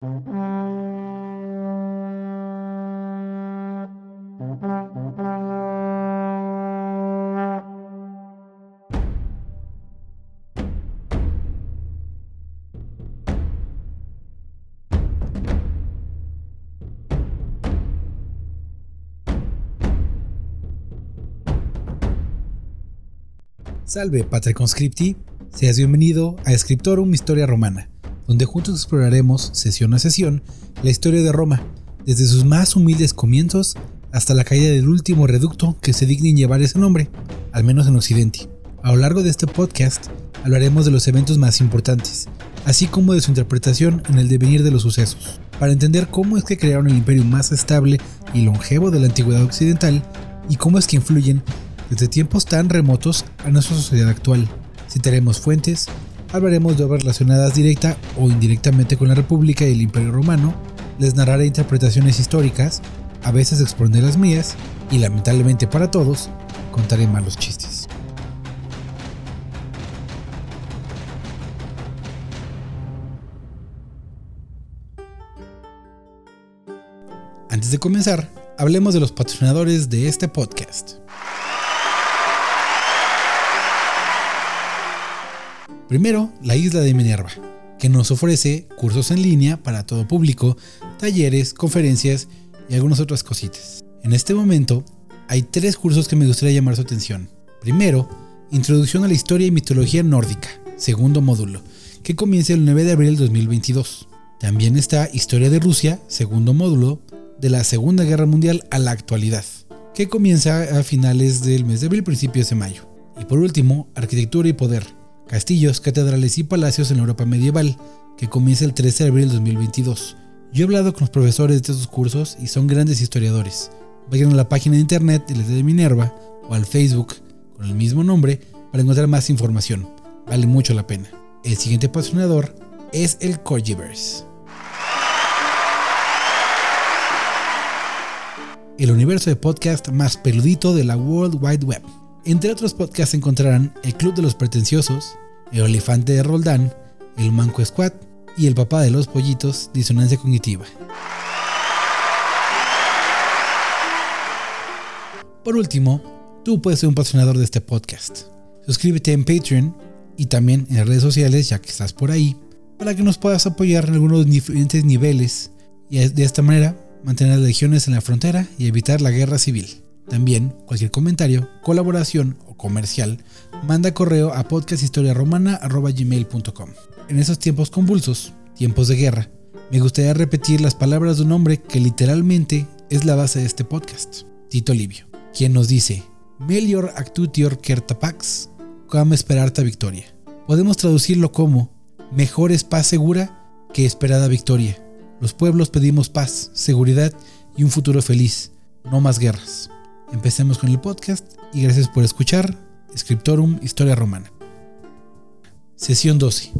Salve, Patre Conscripti. Seas bienvenido a Scriptorum Historia Romana, donde juntos exploraremos, sesión a sesión, la historia de Roma, desde sus más humildes comienzos hasta la caída del último reducto que se digna en llevar ese nombre, al menos en Occidente. A lo largo de este podcast hablaremos de los eventos más importantes, así como de su interpretación en el devenir de los sucesos, para entender cómo es que crearon el imperio más estable y longevo de la antigüedad occidental y cómo es que influyen desde tiempos tan remotos a nuestra sociedad actual. Citaremos fuentes, hablaremos de obras relacionadas directa o indirectamente con la República y el Imperio Romano, les narraré interpretaciones históricas, a veces expondré las mías, y lamentablemente para todos, contaré malos chistes. Antes de comenzar, hablemos de los patrocinadores de este podcast. Primero, la isla de Minerva, que nos ofrece cursos en línea para todo público, talleres, conferencias y algunas otras cositas. En este momento, hay tres cursos que me gustaría llamar su atención. Primero, Introducción a la Historia y Mitología Nórdica, segundo módulo, que comienza el 9 de abril del 2022. También está Historia de Rusia, segundo módulo, de la Segunda Guerra Mundial a la actualidad, que comienza a finales del mes de abril, principios de mayo. Y por último, Arquitectura y Poder, castillos, catedrales y palacios en la Europa medieval, que comienza el 13 de abril del 2022. Yo he hablado con los profesores de estos cursos y son grandes historiadores. Vayan a la página de internet de de Minerva o al Facebook con el mismo nombre para encontrar más información. Vale mucho la pena. El siguiente patrocinador es el Corgiverse. El universo de podcast más peludito de la World Wide Web entre otros podcasts encontrarán El Club de los Pretenciosos, El Olifante de Roldán, El Manco Squad y El Papá de los Pollitos, Disonancia Cognitiva. Por último, tú puedes ser un patrocinador de este podcast. Suscríbete en Patreon y también en redes sociales, ya que estás por ahí, para que nos puedas apoyar en algunos diferentes niveles y de esta manera mantener legiones en la frontera y evitar la guerra civil. También, cualquier comentario, colaboración o comercial, manda correo a podcasthistoriaromana.gmail.com. En esos tiempos convulsos, tiempos de guerra, me gustaría repetir las palabras de un hombre que literalmente es la base de este podcast, Tito Livio, quien nos dice, Melior actutior kertapax, como esperarta victoria. Podemos traducirlo como, mejor es paz segura que esperada victoria. Los pueblos pedimos paz, seguridad y un futuro feliz, no más guerras. Empecemos con el podcast y gracias por escuchar Scriptorum Historia Romana. Sesión 12.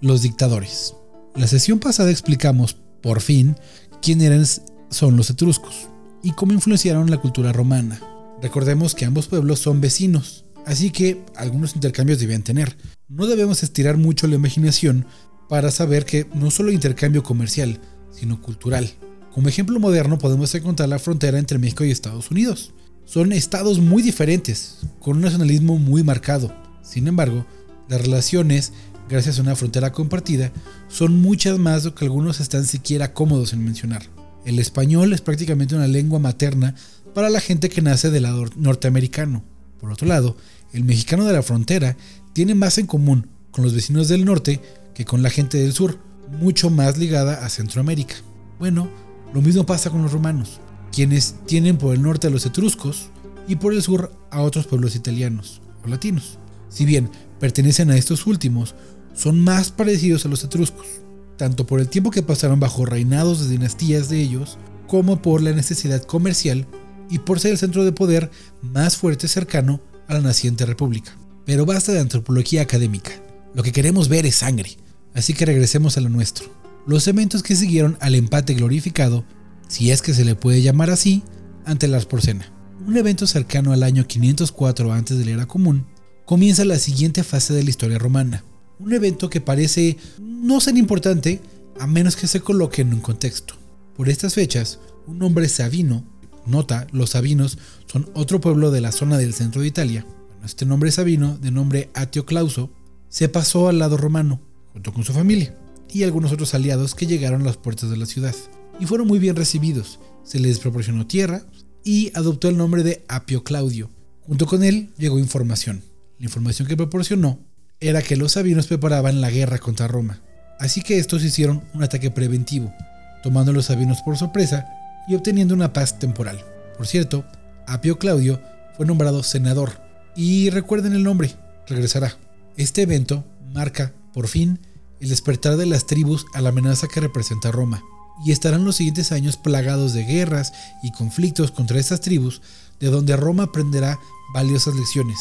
Los dictadores. La sesión pasada explicamos, por fin, quiénes son los etruscos y cómo influenciaron la cultura romana. Recordemos que ambos pueblos son vecinos, así que algunos intercambios debían tener. No debemos estirar mucho la imaginación para saber que no solo intercambio comercial, sino cultural. Como ejemplo moderno podemos encontrar la frontera entre México y Estados Unidos. Son estados muy diferentes, con un nacionalismo muy marcado. Sin embargo, las relaciones, gracias a una frontera compartida, son muchas más de lo que algunos están siquiera cómodos en mencionar. El español es prácticamente una lengua materna para la gente que nace del lado norteamericano. Por otro lado, el mexicano de la frontera tiene más en común con los vecinos del norte que con la gente del sur, mucho más ligada a Centroamérica. Bueno, lo mismo pasa con los romanos quienes tienen por el norte a los etruscos y por el sur a otros pueblos italianos o latinos. Si bien pertenecen a estos últimos, son más parecidos a los etruscos, tanto por el tiempo que pasaron bajo reinados de dinastías de ellos, como por la necesidad comercial y por ser el centro de poder más fuerte cercano a la naciente república. Pero basta de antropología académica. Lo que queremos ver es sangre, así que regresemos a lo nuestro. Los eventos que siguieron al empate glorificado si es que se le puede llamar así, ante la Porcena. Un evento cercano al año 504 antes de la era común, comienza la siguiente fase de la historia romana. Un evento que parece no ser importante, a menos que se coloque en un contexto. Por estas fechas, un hombre sabino, nota, los sabinos son otro pueblo de la zona del centro de Italia, este nombre sabino, de nombre Atio Clauso, se pasó al lado romano, junto con su familia y algunos otros aliados que llegaron a las puertas de la ciudad, y fueron muy bien recibidos. Se les proporcionó tierra y adoptó el nombre de Apio Claudio. Junto con él llegó información. La información que proporcionó era que los sabinos preparaban la guerra contra Roma, así que estos hicieron un ataque preventivo, tomando a los sabinos por sorpresa y obteniendo una paz temporal. Por cierto, Apio Claudio fue nombrado senador, y recuerden el nombre, regresará. Este evento marca, por fin, el despertar de las tribus a la amenaza que representa Roma, y estarán los siguientes años plagados de guerras y conflictos contra estas tribus, de donde Roma aprenderá valiosas lecciones.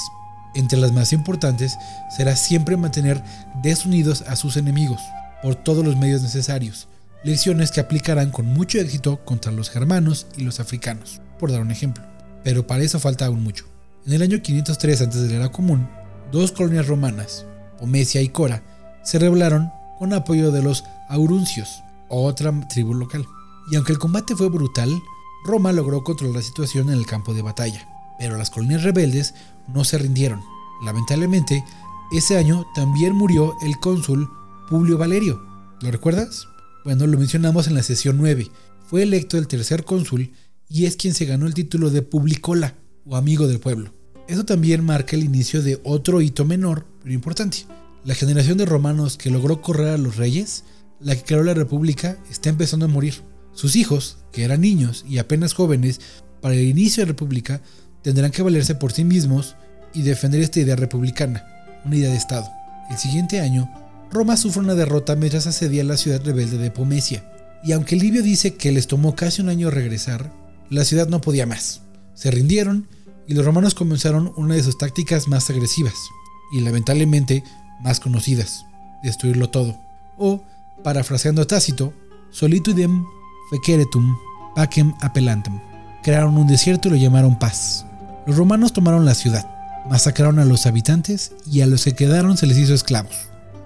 Entre las más importantes será siempre mantener desunidos a sus enemigos, por todos los medios necesarios, lecciones que aplicarán con mucho éxito contra los germanos y los africanos, por dar un ejemplo. Pero para eso falta aún mucho. En el año 503 a.C. de la era común, dos colonias romanas, Pomesia y Cora, se rebelaron con apoyo de los Auruncios, otra tribu local. Y aunque el combate fue brutal, Roma logró controlar la situación en el campo de batalla. Pero las colonias rebeldes no se rindieron. Lamentablemente, ese año también murió el cónsul Publio Valerio. ¿Lo recuerdas? Bueno, lo mencionamos en la sesión 9. Fue electo el tercer cónsul y es quien se ganó el título de Publicola o amigo del pueblo. Eso también marca el inicio de otro hito menor, pero importante. La generación de romanos que logró correr a los reyes, la que creó la república, está empezando a morir. Sus hijos, que eran niños y apenas jóvenes para el inicio de la república, tendrán que valerse por sí mismos y defender esta idea republicana, una idea de Estado. El siguiente año, Roma sufre una derrota mientras asedía la ciudad rebelde de Pomesia, y aunque Livio dice que les tomó casi un año regresar, la ciudad no podía más. Se rindieron y los romanos comenzaron una de sus tácticas más agresivas y lamentablemente más conocidas, destruirlo todo. O, parafraseando Tácito, solitudem feceretum pacem appellantum. Crearon un desierto y lo llamaron paz. Los romanos tomaron la ciudad, masacraron a los habitantes y a los que quedaron se les hizo esclavos.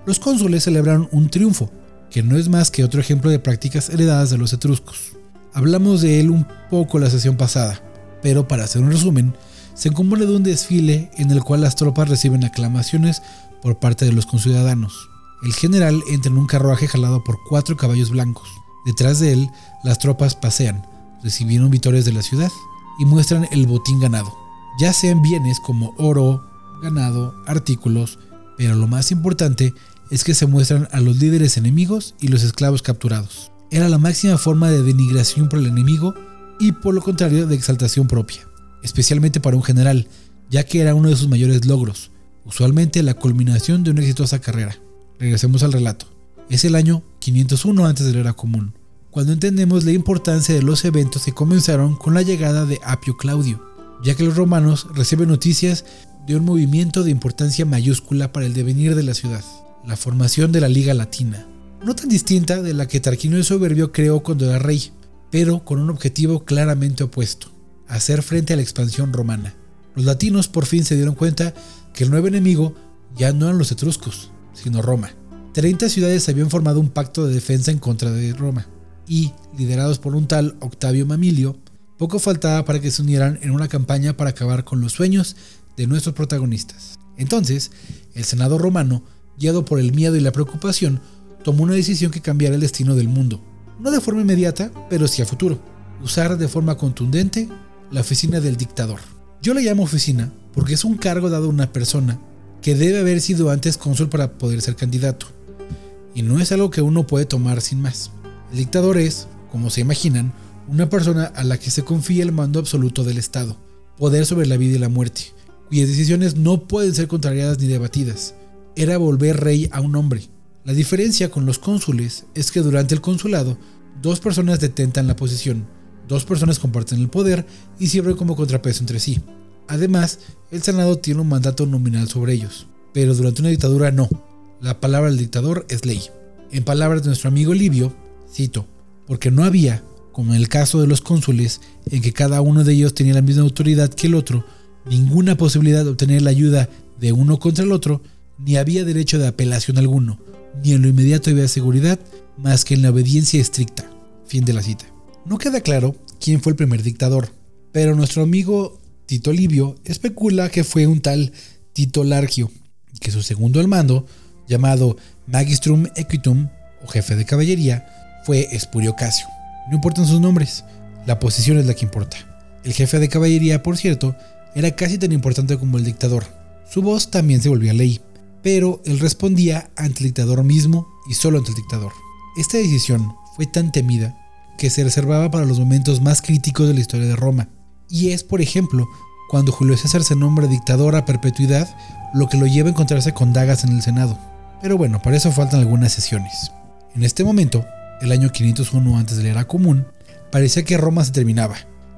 Los cónsules celebraron un triunfo, que no es más que otro ejemplo de prácticas heredadas de los etruscos. Hablamos de él un poco la sesión pasada, pero para hacer un resumen, se compone de un desfile en el cual las tropas reciben aclamaciones por parte de los conciudadanos. El general entra en un carruaje jalado por cuatro caballos blancos. Detrás de él, las tropas pasean, recibieron victorias de la ciudad y muestran el botín ganado, ya sean bienes como oro, ganado, artículos, pero lo más importante es que se muestran a los líderes enemigos y los esclavos capturados. Era la máxima forma de denigración por el enemigo y por lo contrario de exaltación propia, especialmente para un general, ya que era uno de sus mayores logros, usualmente la culminación de una exitosa carrera. Regresemos al relato. Es el año 501 antes de la era común, cuando entendemos la importancia de los eventos que comenzaron con la llegada de Apio Claudio, ya que los romanos reciben noticias de un movimiento de importancia mayúscula para el devenir de la ciudad, la formación de la Liga Latina, no tan distinta de la que Tarquinio el Soberbio creó cuando era rey, pero con un objetivo claramente opuesto, hacer frente a la expansión romana. Los latinos por fin se dieron cuenta que el nuevo enemigo ya no eran los etruscos, sino Roma. 30 ciudades habían formado un pacto de defensa en contra de Roma, y, liderados por un tal Octavio Mamilio, poco faltaba para que se unieran en una campaña para acabar con los sueños de nuestros protagonistas. Entonces, el Senado romano, guiado por el miedo y la preocupación, tomó una decisión que cambiara el destino del mundo no de forma inmediata, pero sí a futuro. Usar de forma contundente la oficina del dictador. Yo la llamo oficina porque es un cargo dado a una persona que debe haber sido antes cónsul para poder ser candidato. Y no es algo que uno puede tomar sin más. El dictador es, como se imaginan, una persona a la que se confía el mando absoluto del Estado, poder sobre la vida y la muerte, cuyas decisiones no pueden ser contrariadas ni debatidas. Era volver rey a un hombre, la diferencia con los cónsules es que durante el consulado, dos personas detentan la posición, dos personas comparten el poder y sirven como contrapeso entre sí. Además, el Senado tiene un mandato nominal sobre ellos, pero durante una dictadura no. La palabra del dictador es ley. En palabras de nuestro amigo Livio, cito, porque no había, como en el caso de los cónsules, en que cada uno de ellos tenía la misma autoridad que el otro, ninguna posibilidad de obtener la ayuda de uno contra el otro, ni había derecho de apelación alguno, ni en lo inmediato había seguridad más que en la obediencia estricta. Fin de la cita. No queda claro quién fue el primer dictador, pero nuestro amigo Tito Livio especula que fue un tal Tito Largio, que su segundo al mando, llamado Magistrum Equitum, o jefe de caballería, fue Espurio Casio. No importan sus nombres, la posición es la que importa. El jefe de caballería, por cierto, era casi tan importante como el dictador. Su voz también se volvía ley, pero él respondía ante el dictador mismo y solo ante el dictador. Esta decisión fue tan temida que se reservaba para los momentos más críticos de la historia de Roma. Y es, por ejemplo, cuando Julio César se nombra dictador a perpetuidad, lo que lo lleva a encontrarse con dagas en el Senado. Pero bueno, para eso faltan algunas sesiones. En este momento, el año 501 antes de la era común, parecía que Roma se terminaba.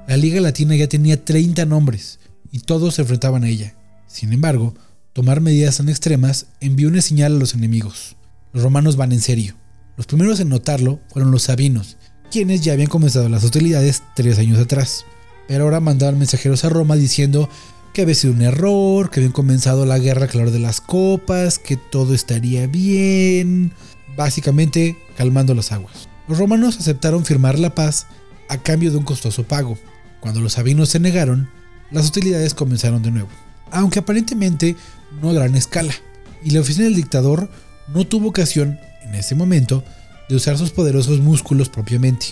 La Liga Latina ya tenía 30 nombres y todos se enfrentaban a ella. Sin embargo, tomar medidas tan extremas envió una señal a los enemigos. Los romanos van en serio. Los primeros en notarlo fueron los sabinos, quienes ya habían comenzado las hostilidades tres años atrás. Pero ahora mandaban mensajeros a Roma diciendo que había sido un error, que habían comenzado la guerra calor de las copas, que todo estaría bien, básicamente calmando las aguas. Los romanos aceptaron firmar la paz a cambio de un costoso pago. Cuando los sabinos se negaron, las hostilidades comenzaron de nuevo, aunque aparentemente no a gran escala, y la oficina del dictador no tuvo ocasión, en ese momento, de usar sus poderosos músculos propiamente,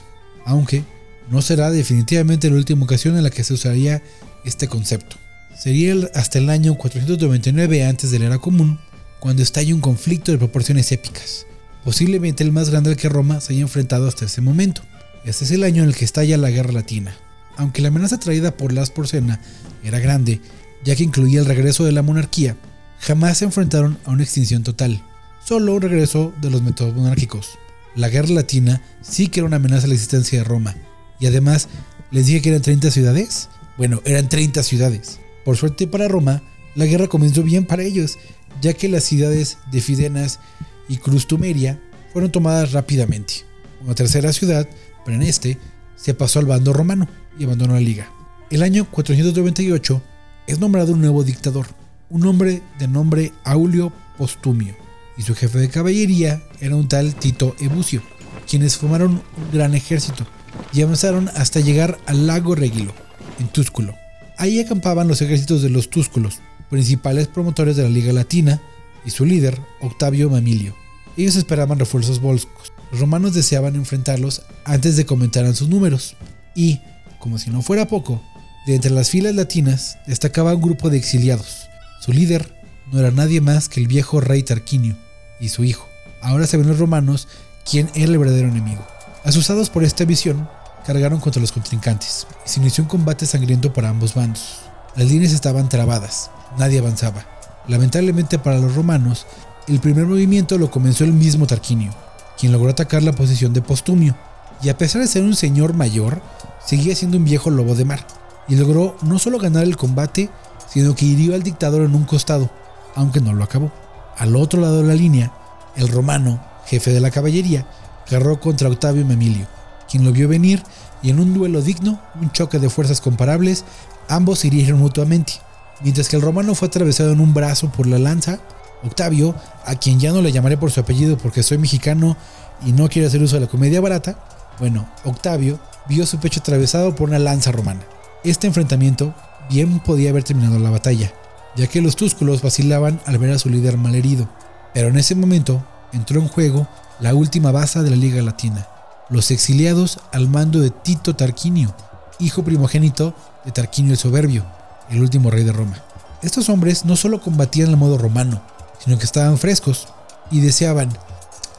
aunque no será definitivamente la última ocasión en la que se usaría este concepto. Sería hasta el año 499 antes de la era común, cuando estalla un conflicto de proporciones épicas, posiblemente el más grande al que Roma se haya enfrentado hasta ese momento. Este es el año en el que estalla la Guerra Latina. Aunque la amenaza traída por las porcena era grande, ya que incluía el regreso de la monarquía, jamás se enfrentaron a una extinción total, solo un regreso de los métodos monárquicos. La Guerra Latina sí que era una amenaza a la existencia de Roma, y además, ¿les dije que eran 30 ciudades? Bueno, eran 30 ciudades. Por suerte para Roma, la guerra comenzó bien para ellos, ya que las ciudades de Fidenas y Crustumeria fueron tomadas rápidamente. Una tercera ciudad, pero en este, se pasó al bando romano y abandonó la liga. El año 498 es nombrado un nuevo dictador, un hombre de nombre Aulio Postumio, y su jefe de caballería era un tal Tito Ebucio, quienes formaron un gran ejército y avanzaron hasta llegar al lago Regilo, en Túsculo. Ahí acampaban los ejércitos de los túsculos, principales promotores de la Liga Latina, y su líder, Octavio Mamilio. Ellos esperaban refuerzos volscos. Los romanos deseaban enfrentarlos antes de que aumentaran sus números. Y, como si no fuera poco, de entre las filas latinas destacaba un grupo de exiliados. Su líder no era nadie más que el viejo rey Tarquinio y su hijo. Ahora saben los romanos quién era el verdadero enemigo. Asustados por esta visión, cargaron contra los contrincantes y se inició un combate sangriento para ambos bandos. Las líneas estaban trabadas, nadie avanzaba. Lamentablemente para los romanos, el primer movimiento lo comenzó el mismo Tarquinio, quien logró atacar la posición de Postumio, y a pesar de ser un señor mayor, seguía siendo un viejo lobo de mar, y logró no solo ganar el combate, sino que hirió al dictador en un costado, aunque no lo acabó. Al otro lado de la línea, el romano, jefe de la caballería, cargó contra Octavio Memilio, quien lo vio venir y en un duelo digno, un choque de fuerzas comparables, ambos se hirieron mutuamente. Mientras que el romano fue atravesado en un brazo por la lanza, Octavio, a quien ya no le llamaré por su apellido porque soy mexicano y no quiero hacer uso de la comedia barata, bueno, Octavio vio su pecho atravesado por una lanza romana. Este enfrentamiento bien podía haber terminado la batalla, ya que los túsculos vacilaban al ver a su líder malherido, pero en ese momento entró en juego la última base de la Liga Latina, los exiliados al mando de Tito Tarquinio, hijo primogénito de Tarquinio el Soberbio, el último rey de Roma. Estos hombres no solo combatían al modo romano, sino que estaban frescos y deseaban,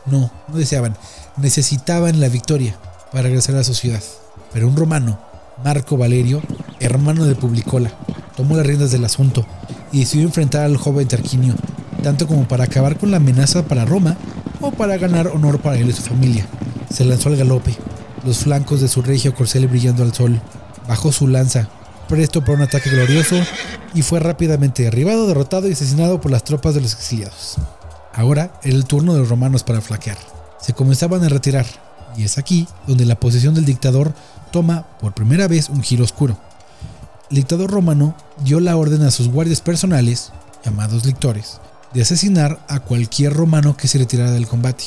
no, no deseaban, necesitaban la victoria para regresar a su ciudad. Pero un romano, Marco Valerio, hermano de Publicola, tomó las riendas del asunto y decidió enfrentar al joven Tarquinio, tanto como para acabar con la amenaza para Roma o para ganar honor para él y su familia. Se lanzó al galope, los flancos de su regio corcel brillando al sol. Bajó su lanza, presto para un ataque glorioso, y fue rápidamente derribado, derrotado y asesinado por las tropas de los exiliados. Ahora era el turno de los romanos para flaquear. Se comenzaban a retirar, y es aquí donde la posición del dictador toma por primera vez un giro oscuro. El dictador romano dio la orden a sus guardias personales, llamados lictores, de asesinar a cualquier romano que se retirara del combate.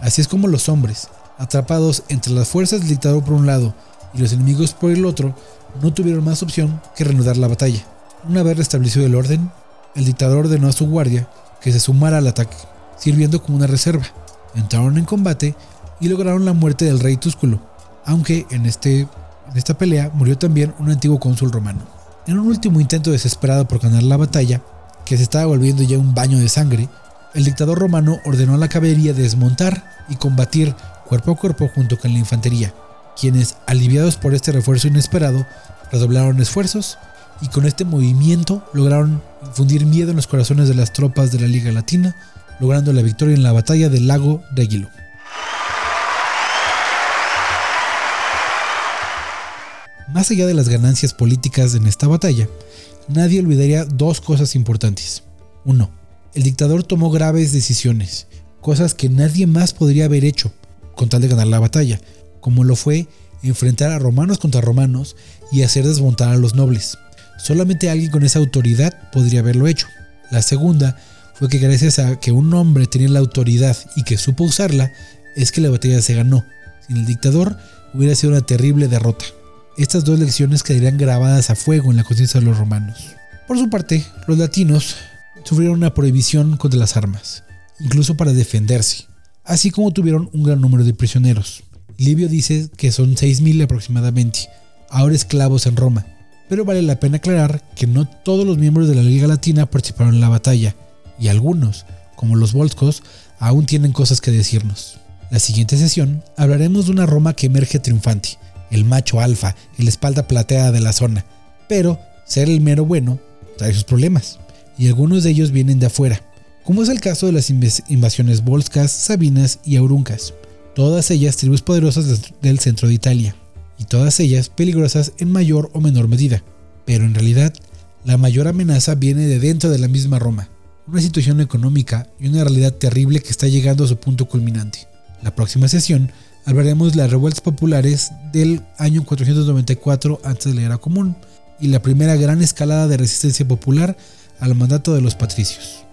Así es como los hombres, atrapados entre las fuerzas del dictador por un lado y los enemigos por el otro, no tuvieron más opción que reanudar la batalla. Una vez restablecido el orden, el dictador ordenó a su guardia que se sumara al ataque, sirviendo como una reserva. Entraron en combate y lograron la muerte del rey Túsculo, aunque en, este, en esta pelea murió también un antiguo cónsul romano. En un último intento desesperado por ganar la batalla, que se estaba volviendo ya un baño de sangre, el dictador romano ordenó a la caballería desmontar y combatir cuerpo a cuerpo junto con la infantería, quienes, aliviados por este refuerzo inesperado, redoblaron esfuerzos y con este movimiento lograron infundir miedo en los corazones de las tropas de la Liga Latina, logrando la victoria en la batalla del lago de Aguilo. Más allá de las ganancias políticas en esta batalla, nadie olvidaría dos cosas importantes. Uno, el dictador tomó graves decisiones, cosas que nadie más podría haber hecho con tal de ganar la batalla, como lo fue enfrentar a romanos contra romanos y hacer desmontar a los nobles. Solamente alguien con esa autoridad podría haberlo hecho. La segunda fue que gracias a que un hombre tenía la autoridad y que supo usarla, es que la batalla se ganó. Sin el dictador hubiera sido una terrible derrota. Estas dos lecciones quedarían grabadas a fuego en la conciencia de los romanos. Por su parte, los latinos sufrieron una prohibición contra las armas, incluso para defenderse, así como tuvieron un gran número de prisioneros. Livio dice que son 6.000 aproximadamente, ahora esclavos en Roma, pero vale la pena aclarar que no todos los miembros de la Liga Latina participaron en la batalla, y algunos, como los Volscos, aún tienen cosas que decirnos. La siguiente sesión hablaremos de una Roma que emerge triunfante, el macho alfa, el espalda plateada de la zona, pero ser el mero bueno trae sus problemas y algunos de ellos vienen de afuera, como es el caso de las invasiones volscas, sabinas y auruncas, todas ellas tribus poderosas del centro de Italia, y todas ellas peligrosas en mayor o menor medida, pero en realidad la mayor amenaza viene de dentro de la misma Roma, una situación económica y una realidad terrible que está llegando a su punto culminante. La próxima sesión de las revueltas populares del año 494 a.C. de la era común y la primera gran escalada de resistencia popular al mandato de los patricios.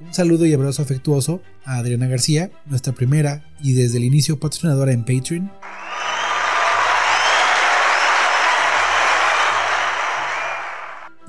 Un saludo y abrazo afectuoso a Adriana García, nuestra primera y desde el inicio patrocinadora en Patreon.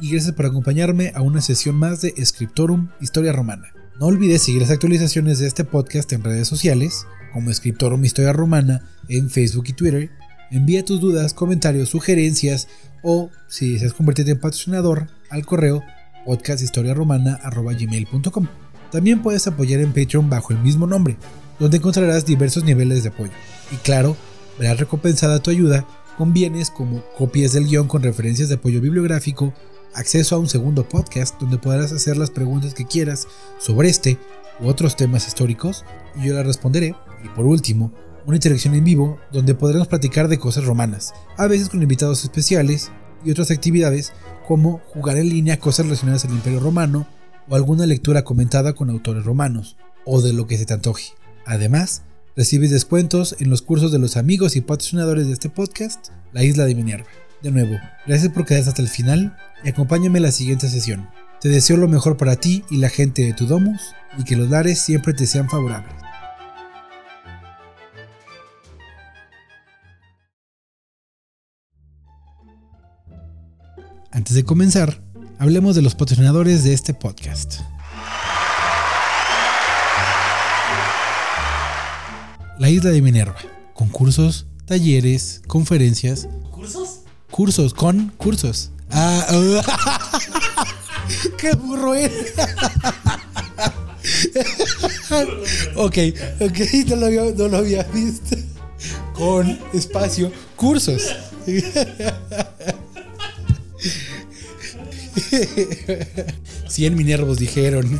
Y gracias por acompañarme a una sesión más de Scriptorum Historia Romana. No olvides seguir las actualizaciones de este podcast en redes sociales, como Scriptorum Historia Romana en Facebook y Twitter, Envía tus dudas, comentarios, sugerencias o si deseas convertirte en patrocinador al correo podcasthistoriaromana.gmail.com. También puedes apoyar en Patreon bajo el mismo nombre, donde encontrarás diversos niveles de apoyo. Y claro, verás recompensada tu ayuda con bienes como copias del guion con referencias de apoyo bibliográfico, acceso a un segundo podcast donde podrás hacer las preguntas que quieras sobre este u otros temas históricos y yo las responderé. Y por último, una interacción en vivo donde podremos platicar de cosas romanas, a veces con invitados especiales y otras actividades como jugar en línea cosas relacionadas al Imperio Romano o alguna lectura comentada con autores romanos, o de lo que se te antoje. Además, recibes descuentos en los cursos de los amigos y patrocinadores de este podcast, La Isla de Minerva. De nuevo, gracias por quedarte hasta el final y acompáñame en la siguiente sesión. Te deseo lo mejor para ti y la gente de tu domus y que los lares siempre te sean favorables. Antes de comenzar, hablemos de los patrocinadores de este podcast. La isla de Minerva. Concursos, talleres, conferencias. ¿Cursos? Cursos, con cursos. Ah, ¡Qué burro eres! ok, ok, no lo, había, no lo había visto. Con espacio, cursos. 100 minervos dijeron.